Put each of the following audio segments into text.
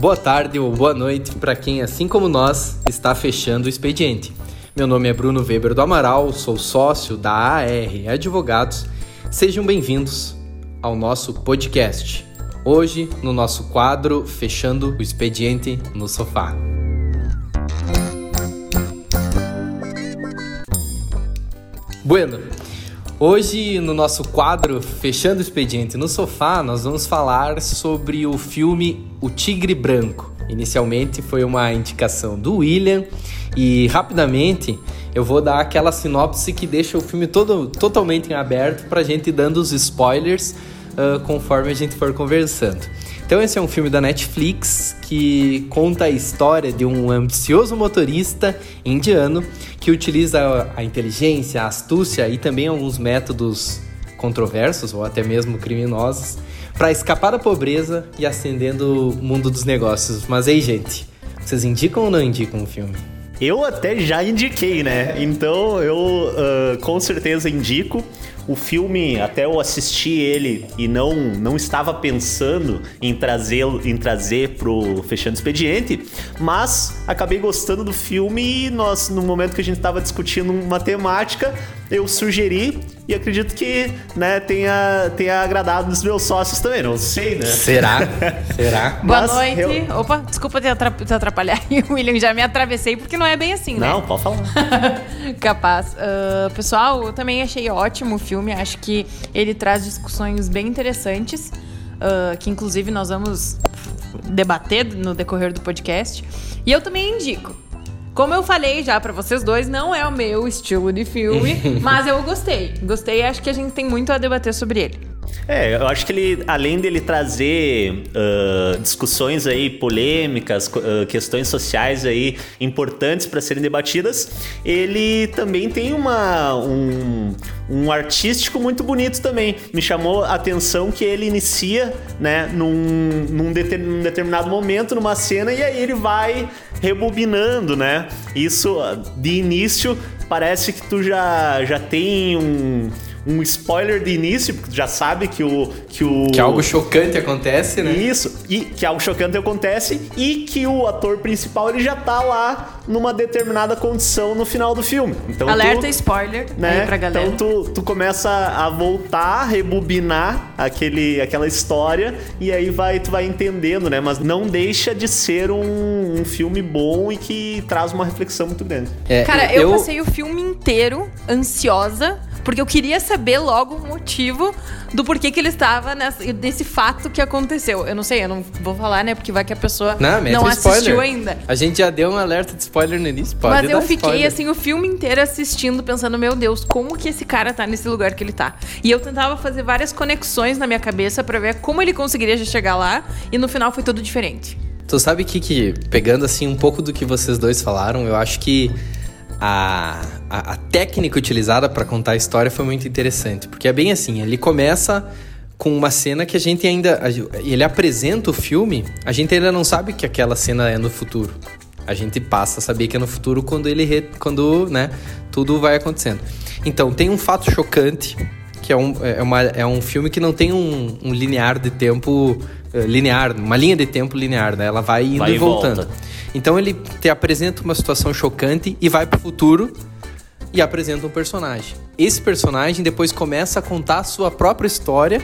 boa tarde ou boa noite para quem, assim como nós, está fechando o expediente. Meu nome é Bruno Weber do Amaral, sou sócio da AR Advogados. Sejam bem-vindos ao nosso podcast. Hoje, no nosso quadro Fechando o Expediente no Sofá. Bueno, hoje no nosso quadro Fechando o Expediente no Sofá, nós vamos falar sobre o filme O Tigre Branco. Inicialmente foi uma indicação do William e rapidamente eu vou dar aquela sinopse que deixa o filme todo totalmente em aberto para a gente dando os spoilers uh, conforme a gente for conversando. Então esse é um filme da Netflix que conta a história de um ambicioso motorista indiano que utiliza a inteligência, a astúcia e também alguns métodos controversos ou até mesmo criminosos para escapar da pobreza e ascendendo o mundo dos negócios. Mas aí, gente, vocês indicam ou não indicam o filme? Eu até já indiquei, né? Então eu uh, com certeza indico. O filme, até eu assisti ele e não, não estava pensando em trazer em trazer pro Fechando Expediente, mas acabei gostando do filme e nós, no momento que a gente estava discutindo uma temática, eu sugeri e acredito que né, tenha, tenha agradado os meus sócios também, não sei, né? Será? Será? Boa Mas noite. Eu... Opa, desculpa te, atrapalhar, William, já me atravessei porque não é bem assim, né? Não, pode falar. Capaz. Uh, pessoal, eu também achei ótimo o filme, acho que ele traz discussões bem interessantes, uh, que inclusive nós vamos debater no decorrer do podcast. E eu também indico. Como eu falei já para vocês dois, não é o meu estilo de filme, mas eu gostei. Gostei e acho que a gente tem muito a debater sobre ele. É, eu acho que ele, além dele trazer uh, discussões aí polêmicas, uh, questões sociais aí importantes para serem debatidas, ele também tem uma, um, um artístico muito bonito também. Me chamou a atenção que ele inicia, né, num, num, num determinado momento, numa cena, e aí ele vai rebobinando, né? Isso, de início, parece que tu já, já tem um um spoiler de início, porque tu já sabe que o. Que, o... que algo chocante acontece, né? Isso, e que algo chocante acontece e que o ator principal ele já tá lá numa determinada condição no final do filme. Então, Alerta tu, spoiler né? aí pra galera. Então tu, tu começa a voltar, rebobinar aquele, aquela história e aí vai, tu vai entendendo, né? Mas não deixa de ser um, um filme bom e que traz uma reflexão muito grande. É, Cara, eu, eu passei o filme inteiro ansiosa porque eu queria saber logo o motivo do porquê que ele estava nessa, nesse fato que aconteceu. Eu não sei, eu não vou falar, né? Porque vai que a pessoa não, não assistiu ainda. A gente já deu um alerta de spoiler no início, pode Mas eu fiquei, spoiler. assim, o filme inteiro assistindo, pensando, meu Deus, como que esse cara tá nesse lugar que ele tá? E eu tentava fazer várias conexões na minha cabeça para ver como ele conseguiria chegar lá, e no final foi tudo diferente. Tu sabe que, que, pegando assim um pouco do que vocês dois falaram, eu acho que a, a, a técnica utilizada para contar a história foi muito interessante. Porque é bem assim, ele começa com uma cena que a gente ainda. Ele apresenta o filme, a gente ainda não sabe que aquela cena é no futuro. A gente passa a saber que é no futuro quando ele quando, né, tudo vai acontecendo. Então, tem um fato chocante, que é um, é uma, é um filme que não tem um, um linear de tempo uh, linear, uma linha de tempo linear, né? Ela vai indo vai e voltando. Volta. Então ele te apresenta uma situação chocante e vai pro futuro e apresenta um personagem. Esse personagem depois começa a contar a sua própria história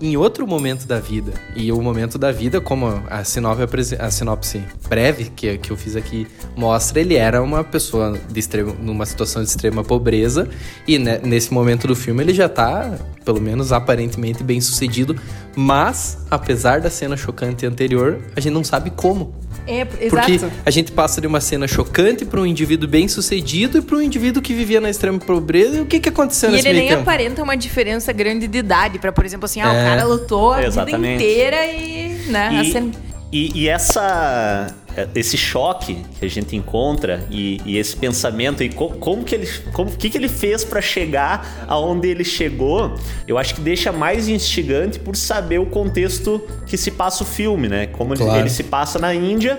em outro momento da vida. E o momento da vida, como a sinopse, a sinopse breve que, que eu fiz aqui mostra, ele era uma pessoa de extremo, numa situação de extrema pobreza. E né, nesse momento do filme ele já tá, pelo menos aparentemente, bem sucedido. Mas, apesar da cena chocante anterior, a gente não sabe como. É, exato. Porque a gente passa de uma cena chocante para um indivíduo bem sucedido e para um indivíduo que vivia na extrema pobreza. E o que, que aconteceu e nesse ele nem tempo? aparenta uma diferença grande de idade. para por exemplo, assim, ah, é. o cara lutou a Exatamente. vida inteira e. Né, e, cena... e, e essa esse choque que a gente encontra e, e esse pensamento e co como que ele como que, que ele fez para chegar aonde ele chegou eu acho que deixa mais instigante por saber o contexto que se passa o filme né como claro. ele, ele se passa na Índia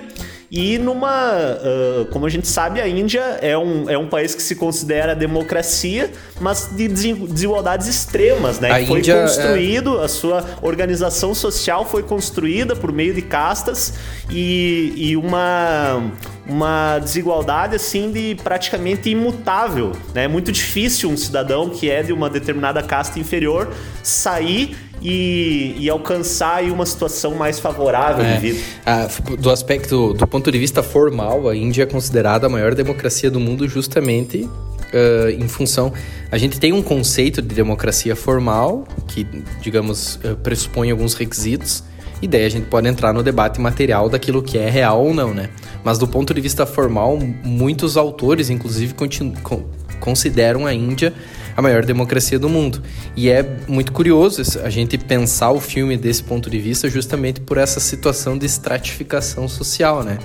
e numa. Uh, como a gente sabe, a Índia é um, é um país que se considera democracia, mas de desigualdades extremas, né? A foi Índia é construído, é... a sua organização social foi construída por meio de castas e, e uma uma desigualdade assim de praticamente imutável, né? É muito difícil um cidadão que é de uma determinada casta inferior sair e, e alcançar uma situação mais favorável é. de vida. Ah, do aspecto, do ponto de vista formal, a Índia é considerada a maior democracia do mundo justamente uh, em função. A gente tem um conceito de democracia formal que, digamos, uh, pressupõe alguns requisitos. E daí a gente pode entrar no debate material daquilo que é real ou não, né? Mas do ponto de vista formal, muitos autores, inclusive, consideram a Índia a maior democracia do mundo. E é muito curioso a gente pensar o filme desse ponto de vista justamente por essa situação de estratificação social, né?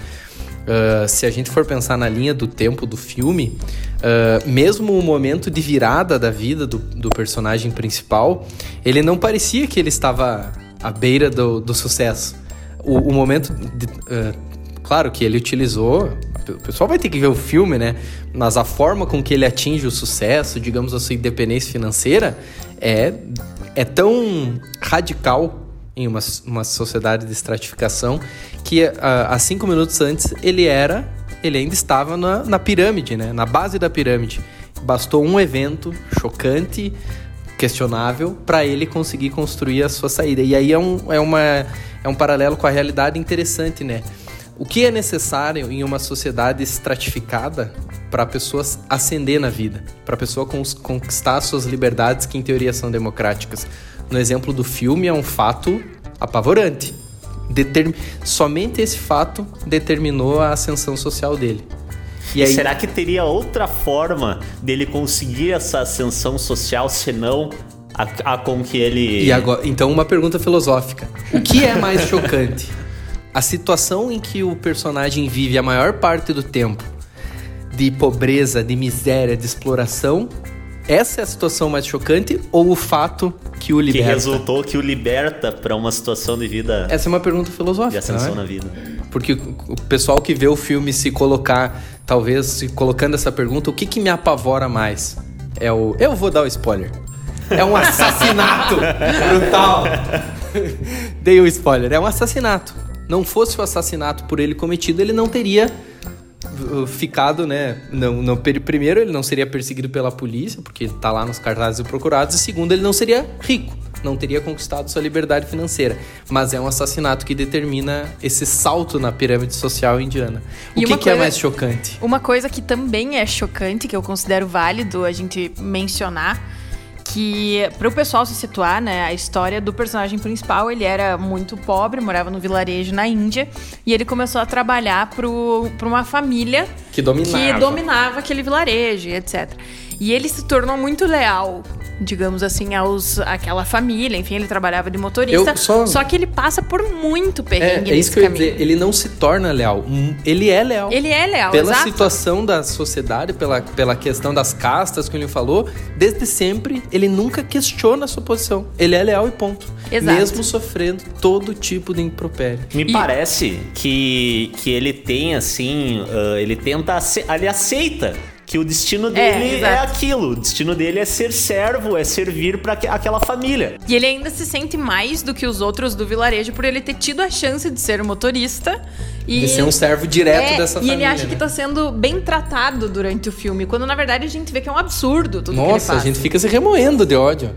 Uh, se a gente for pensar na linha do tempo do filme, uh, mesmo o momento de virada da vida do, do personagem principal, ele não parecia que ele estava à beira do, do sucesso. O, o momento de, uh, Claro que ele utilizou. O pessoal vai ter que ver o filme, né? Mas a forma com que ele atinge o sucesso, digamos a sua independência financeira, é, é tão radical em uma, uma sociedade de estratificação que há cinco minutos antes ele era. Ele ainda estava na, na pirâmide, né? Na base da pirâmide. Bastou um evento chocante, questionável, para ele conseguir construir a sua saída. E aí é um, é, uma, é um paralelo com a realidade interessante, né? O que é necessário em uma sociedade estratificada para a pessoa ascender na vida, para a pessoa conquistar suas liberdades que em teoria são democráticas? No exemplo do filme é um fato apavorante. Determ... Somente esse fato determinou a ascensão social dele. E aí... Será que teria outra forma dele conseguir essa ascensão social senão a, a com que ele. E agora, então, uma pergunta filosófica: o que é mais chocante? a situação em que o personagem vive a maior parte do tempo de pobreza, de miséria, de exploração, essa é a situação mais chocante ou o fato que o liberta? Que resultou que o liberta para uma situação de vida. Essa é uma pergunta filosófica. De ascensão é? na vida. Porque o pessoal que vê o filme se colocar, talvez se colocando essa pergunta, o que, que me apavora mais? É o. Eu vou dar o spoiler. É um assassinato brutal. Dei o spoiler. É um assassinato não fosse o assassinato por ele cometido, ele não teria uh, ficado, né? Não, não, primeiro, ele não seria perseguido pela polícia, porque está lá nos cartazes procurados, e segundo, ele não seria rico, não teria conquistado sua liberdade financeira. Mas é um assassinato que determina esse salto na pirâmide social indiana. O que, que é mais chocante? Uma coisa que também é chocante, que eu considero válido a gente mencionar que para o pessoal se situar, né, a história do personagem principal, ele era muito pobre, morava no vilarejo na Índia e ele começou a trabalhar para uma família que dominava. que dominava aquele vilarejo, etc. E ele se tornou muito leal digamos assim, aos aquela família. Enfim, ele trabalhava de motorista. Só... só... que ele passa por muito perrengue é, é isso que eu ia dizer. Ele não se torna leal. Ele é leal. Ele é leal, Pela exato. situação da sociedade, pela, pela questão das castas que ele falou, desde sempre, ele nunca questiona a sua posição. Ele é leal e ponto. Exato. Mesmo sofrendo todo tipo de impropério. Me e... parece que, que ele tem, assim, uh, ele tenta... Ele aceita que o destino dele é, é, aquilo. O destino dele é ser servo, é servir para aquela família. E ele ainda se sente mais do que os outros do vilarejo por ele ter tido a chance de ser motorista. E... De ser um servo direto é, dessa e família. E ele acha né? que tá sendo bem tratado durante o filme, quando na verdade a gente vê que é um absurdo tudo Nossa, que ele faz. a gente fica se remoendo de ódio.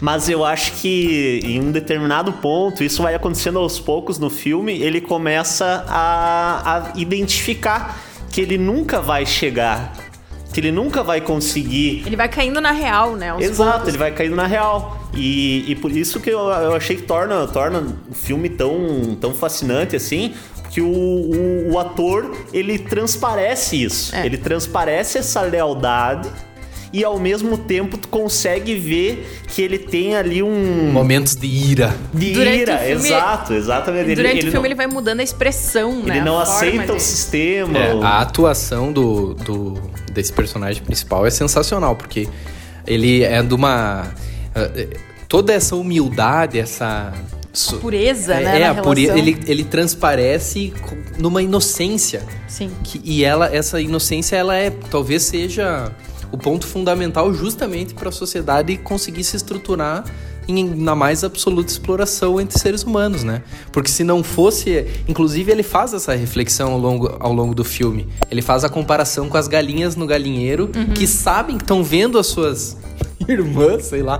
Mas eu acho que em um determinado ponto, isso vai acontecendo aos poucos no filme, ele começa a, a identificar que ele nunca vai chegar que ele nunca vai conseguir. Ele vai caindo na real, né? Exato, poucos. ele vai caindo na real. E, e por isso que eu, eu achei que torna, torna o filme tão, tão fascinante assim, que o, o, o ator ele transparece isso. É. Ele transparece essa lealdade e ao mesmo tempo tu consegue ver que ele tem ali um momentos de ira. De durante ira, filme, exato, exatamente. Durante ele, o filme não, ele vai mudando a expressão, ele né? Ele não aceita o sistema. É, A atuação do, do desse personagem principal é sensacional, porque ele é de uma. Eh, toda essa humildade, essa, a pureza, é, né? É, na a pureza, ele, ele transparece com- numa inocência. Sim. Que, e ela, essa inocência, ela é, talvez seja o ponto fundamental justamente para a sociedade conseguir se estruturar em, na mais absoluta exploração entre seres humanos, né? Porque se não fosse, inclusive ele faz essa reflexão ao longo, ao longo do filme. Ele faz a comparação com as galinhas no galinheiro que sabem que estão vendo as suas irmãs, sei lá,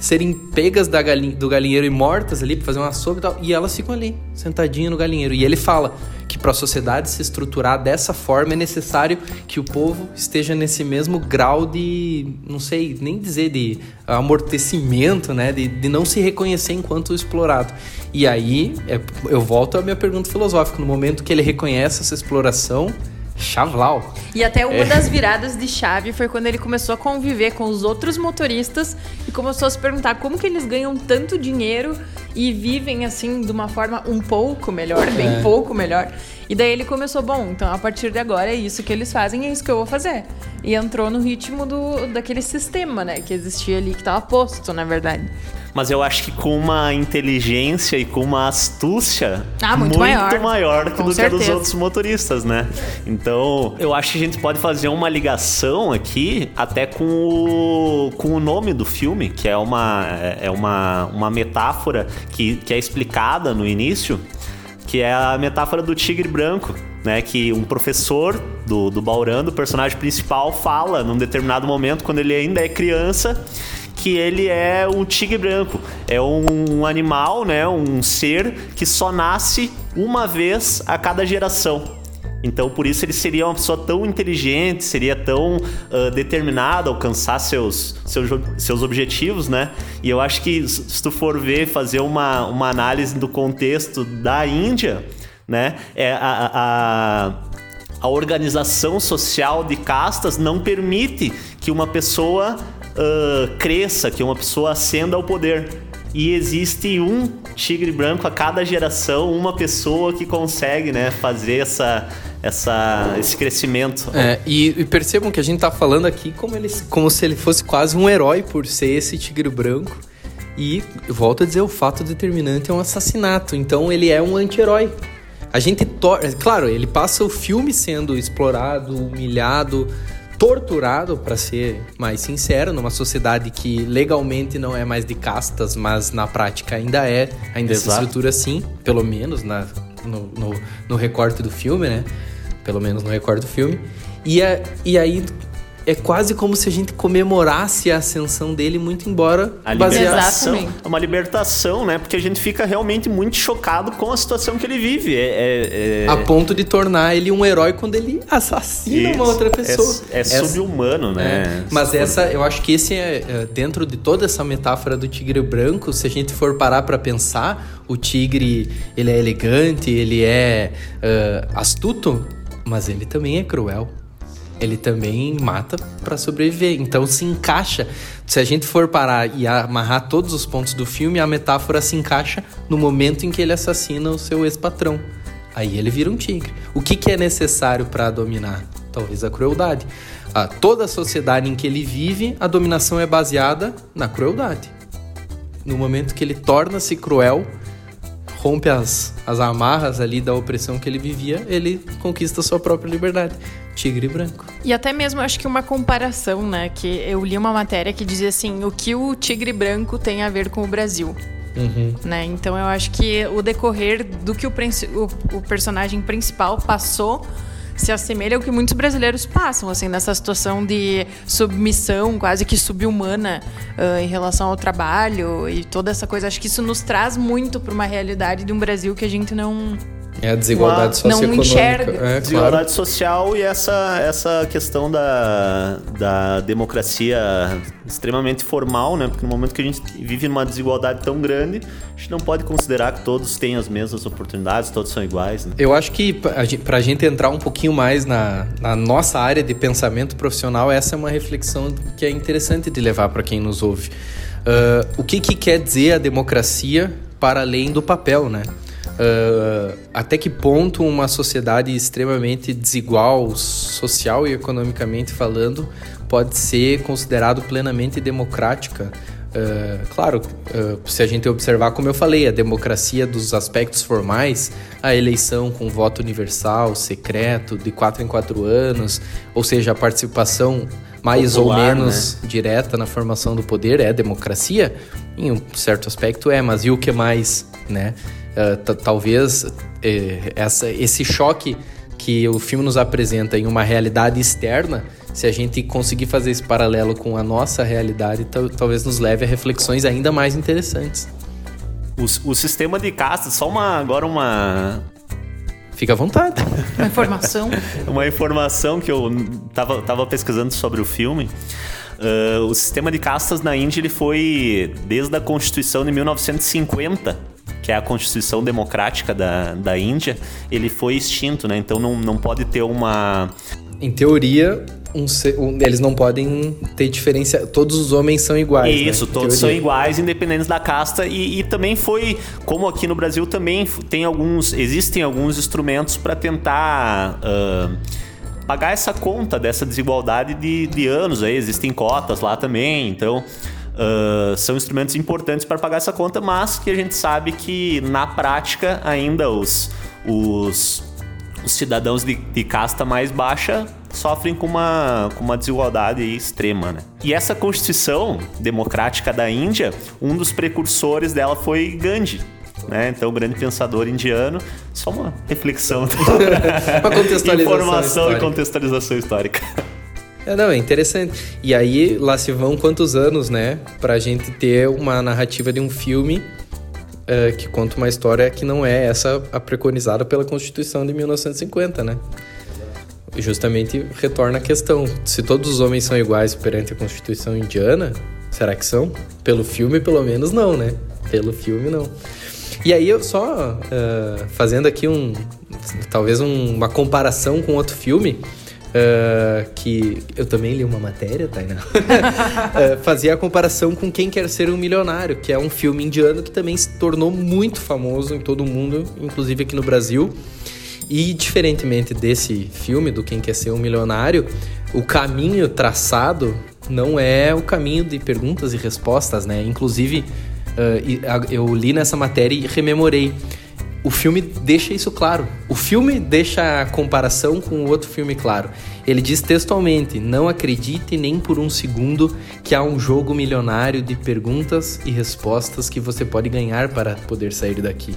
serem pegas da galin do galinheiro e mortas ali pra fazer uma sopa e tal, e elas ficam ali, sentadinhas no galinheiro. E ele fala que para a sociedade se estruturar dessa forma é necessário que o povo esteja nesse mesmo grau de, não sei nem dizer, de amortecimento, né? De, de não se reconhecer enquanto explorado. E aí, é- eu volto à minha pergunta filosófica. No momento que ele reconhece essa exploração, chavlau. E até É. uma das viradas de chave foi quando ele começou a conviver com os outros motoristas e começou a se perguntar como que eles ganham tanto dinheiro e vivem assim de uma forma um pouco melhor, bem É. pouco melhor. E daí ele começou, bom, então a partir de agora é isso que eles fazem, é isso que eu vou fazer. E entrou no ritmo do, daquele sistema, né, que existia ali, que tava posto, na verdade. Mas eu acho que com uma inteligência e com uma astúcia Ah, muito maior. maior que do que a dos certeza. outros motoristas, né? Então, eu acho que a gente pode fazer uma ligação aqui até com o, com o nome do filme, que é uma, é uma, uma metáfora que, que é explicada no início, que é a metáfora do tigre branco. Né, que um professor do, do Baurando, o personagem principal, fala num determinado momento, quando ele ainda é criança, que ele é um tigre branco. É um animal, né, um ser que só nasce uma vez a cada geração. Então, por isso ele seria uma pessoa tão inteligente, seria tão ah, determinado a alcançar seus, seus, seus objetivos, né? E eu acho que se tu for ver, fazer uma, uma análise do contexto da Índia, né? É a, a, a organização social de castas não permite que uma pessoa ah, cresça, que uma pessoa ascenda ao poder. E existe um tigre branco a cada geração, uma pessoa que consegue né, fazer essa, essa, esse crescimento. É, e, e percebam que a gente tá falando aqui como, ele, como se ele fosse quase um herói por ser esse tigre branco. E volto a dizer, o fato determinante é um assassinato. Então ele é um anti-herói. A gente Claro, ele passa o filme sendo explorado, humilhado, torturado, para ser mais sincero, numa sociedade que legalmente não é mais de castas, mas na prática ainda é, ainda se Exato. estrutura assim, pelo menos na, no, no, no recorte do filme, né? Pelo menos no recorte do filme. E, a, e aí é quase como se a gente comemorasse a ascensão dele, muito embora A libertação, é uma libertação, né? Porque a gente fica realmente muito chocado com a situação que ele vive. É, é- é- A ponto de tornar ele um herói quando ele assassina uma Isso. outra pessoa. É, é Essa- subhumano, né? É, Mas essa, eu acho que esse é, é, dentro de toda essa metáfora do tigre branco, se a gente for parar pra pensar, o tigre, ele é elegante, ele é ah, astuto, mas ele também é cruel. Ele também mata pra sobreviver. Então se encaixa. Se a gente for parar e amarrar todos os pontos do filme, a metáfora se encaixa no momento em que ele assassina o seu ex-patrão. Aí ele vira um tigre. O que, que é necessário pra dominar? Talvez a crueldade. Ah, toda a sociedade em que ele vive, a dominação é baseada na crueldade. No momento que ele torna-se cruel, rompe as, as amarras ali da opressão que ele vivia, ele conquista sua própria liberdade. Tigre branco. E até mesmo acho que uma comparação, né? Que eu li uma matéria que dizia assim: o que o tigre branco tem a ver com o Brasil. Uhum. Né? Então eu acho que o decorrer do que o, o- o personagem principal passou se assemelha ao que muitos brasileiros passam, assim, nessa situação de submissão quase que subhumana ah, em relação ao trabalho e toda essa coisa. Acho que isso nos traz muito para uma realidade de um Brasil que a gente não. É a desigualdade Não socioeconômica. enxerga. É, claro. Desigualdade social e essa, essa questão da, da democracia extremamente formal, né? Porque no momento que a gente vive numa desigualdade tão grande, a gente não pode considerar que todos têm as mesmas oportunidades, todos são iguais, né? Eu acho que gente, pra gente entrar um pouquinho mais na, na nossa área de pensamento profissional, essa é uma reflexão que é interessante de levar para quem nos ouve. Ah, o que, que quer dizer a democracia para além do papel, né? Ah, até que ponto uma sociedade extremamente desigual, social e economicamente falando, pode ser considerado plenamente democrática? Uh, claro, uh, se a gente observar, como eu falei, a democracia dos aspectos formais, a eleição com voto universal, secreto, de quatro em quatro anos, ou seja, a participação mais Popular, ou menos né? direta na formação do poder é democracia, em um certo aspecto é, mas e o que mais, né? Uh, talvez eh, essa, esse choque que o filme nos apresenta em uma realidade externa se a gente conseguir fazer esse paralelo com a nossa realidade, talvez nos leve a reflexões ainda mais interessantes. O, o sistema de castas, só uma agora uma Fica à vontade. Uma informação. uma informação que eu tava, tava pesquisando sobre o filme. Uh, o sistema de castas na Índia ele foi desde a Constituição de 1950, que é a Constituição Democrática da, da Índia, ele foi extinto, né? Então não, não pode ter uma. Em teoria, um, um, eles não podem ter diferença. Todos os homens são iguais. Né? Isso, né? todos são iguais, independentes da casta. E, e, também foi, como aqui no Brasil também tem alguns, existem alguns instrumentos para tentar uh, pagar essa conta dessa desigualdade de, de anos. Aí existem cotas lá também, então. Uh, são instrumentos importantes para pagar essa conta, mas que a gente sabe que na prática ainda os, os, os cidadãos de, de casta mais baixa sofrem com uma, com uma desigualdade extrema, né? E essa Constituição Democrática da Índia, um dos precursores dela foi Gandhi. Né? Então, grande pensador indiano. Só uma reflexão. uma contextualização Informação histórica. e contextualização histórica. É, não, é interessante. E aí, lá se vão quantos anos, né? Pra gente ter uma narrativa de um filme uh, que conta uma história que não é essa a preconizada pela Constituição de 1950, né? justamente retorna a questão: se todos os homens são iguais perante a Constituição indiana, será que são? Pelo filme, pelo menos, não, né? Pelo filme, não. E aí, eu só uh, fazendo aqui um. Talvez um, uma comparação com outro filme. Uh, que eu também li uma matéria, Tainá. uh, fazia a comparação com Quem Quer Ser um Milionário, que é um filme indiano que também se tornou muito famoso em todo o mundo, inclusive aqui no Brasil. E diferentemente desse filme, do Quem Quer Ser um Milionário, o caminho traçado não é o caminho de perguntas e respostas, né? Inclusive, uh, eu li nessa matéria e rememorei. O filme deixa isso claro. O filme deixa a comparação com o outro filme claro. Ele diz textualmente: Não acredite nem por um segundo que há um jogo milionário de perguntas e respostas que você pode ganhar para poder sair daqui.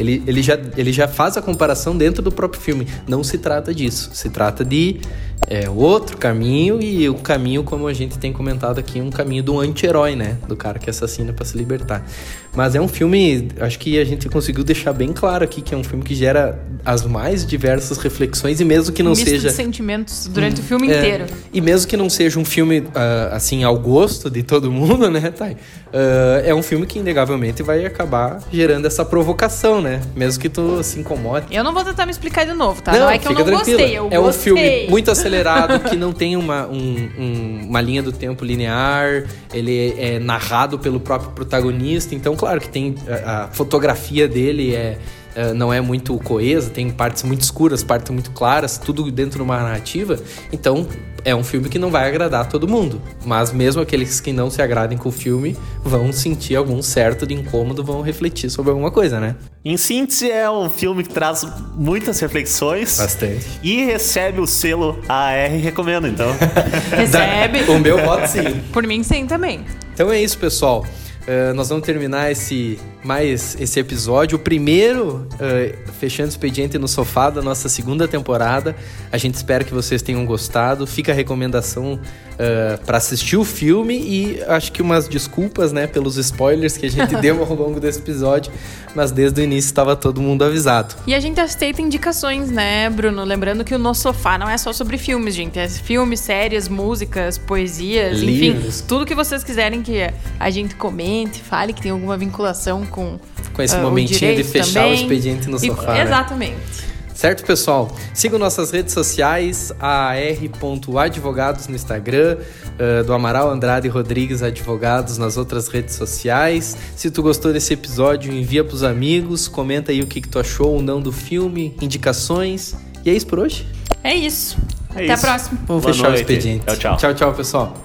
Ele, ele, já, ele já faz a comparação dentro do próprio filme. Não se trata disso. Se trata de é, outro caminho e o caminho, como a gente tem comentado aqui, um caminho do anti-herói, né? Do cara que assassina para se libertar. Mas é um filme, acho que a gente conseguiu deixar bem claro aqui que é um filme que gera as mais diversas reflexões e mesmo que não um seja. De sentimentos durante hum, o filme é, inteiro. E mesmo que não seja um filme uh, assim ao gosto de todo mundo, né, Thay? Uh, é um filme que inegavelmente vai acabar gerando essa provocação, né? Mesmo que tu se incomode. Eu não vou tentar me explicar de novo, tá? Não, não é que eu não tranquila. gostei, eu É gostei. um filme muito acelerado, que não tem uma, um, um, uma linha do tempo linear, ele é narrado pelo próprio protagonista, então claro que tem a, a fotografia dele é Uh, não é muito coesa, tem partes muito escuras, partes muito claras, tudo dentro de uma narrativa. Então, é um filme que não vai agradar todo mundo. Mas mesmo aqueles que não se agradem com o filme vão sentir algum certo de incômodo, vão refletir sobre alguma coisa, né? Em síntese, é um filme que traz muitas reflexões. Bastante. E recebe o selo AR Recomendo, então. recebe. o meu voto sim. Por mim, sim, também. Então é isso, pessoal. Uh, nós vamos terminar esse mais esse episódio, o primeiro uh, fechando o expediente no sofá da nossa segunda temporada. A gente espera que vocês tenham gostado. Fica a recomendação uh, eh, para assistir o filme e acho que umas desculpas, né, pelos spoilers que a gente deu ao longo desse episódio, mas desde o início estava todo mundo avisado. E a gente aceita indicações, né, Bruno? Lembrando que o No Sofá não é só sobre filmes, gente. É filmes, séries, músicas, poesias, Livros. enfim, tudo que vocês quiserem que a gente comente, fale que tem alguma vinculação com com esse uh, momentinho de fechar também. o expediente no sofá. E, exatamente. Né? Certo, pessoal? Sigam nossas redes sociais, ar.advogados no Instagram, uh, do Amaral Andrade Rodrigues Advogados nas outras redes sociais. Se tu gostou desse episódio, envia pros amigos, comenta aí o que, que tu achou ou não do filme, indicações. E é isso por hoje? É isso. É Até isso. a próxima. Vamos Boa fechar noite. o expediente. Tchau, tchau. Tchau, tchau, pessoal.